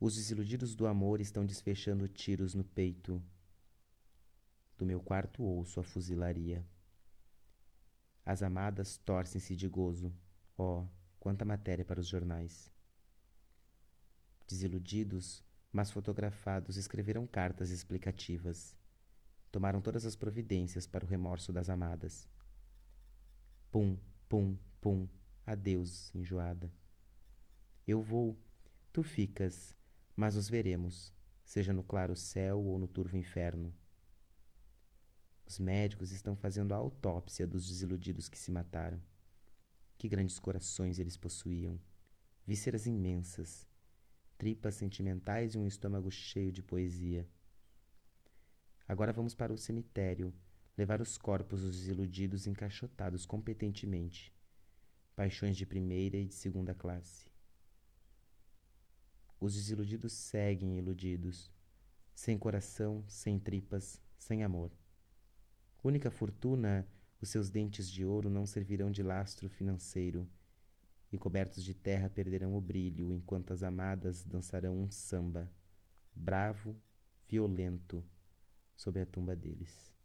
Os desiludidos do amor estão desfechando tiros no peito. Do meu quarto ouço a fuzilaria. As amadas torcem-se de gozo. Oh, quanta matéria para os jornais. Desiludidos, mas fotografados, escreveram cartas explicativas. Tomaram todas as providências para o remorso das amadas. Pum, pum, pum, adeus, enjoada. Eu vou, tu ficas, mas nos veremos, seja no claro céu ou no turvo inferno. Os médicos estão fazendo a autópsia dos desiludidos que se mataram. Que grandes corações eles possuíam, vísceras imensas, tripas sentimentais e um estômago cheio de poesia. Agora vamos para o cemitério, levar os corpos dos desiludidos encaixotados competentemente. Paixões de primeira e de segunda classe. Os desiludidos seguem iludidos, sem coração, sem tripas, sem amor. Única fortuna, os seus dentes de ouro não servirão de lastro financeiro, e cobertos de terra perderão o brilho, enquanto as amadas dançarão um samba, bravo, violento, sobre a tumba deles.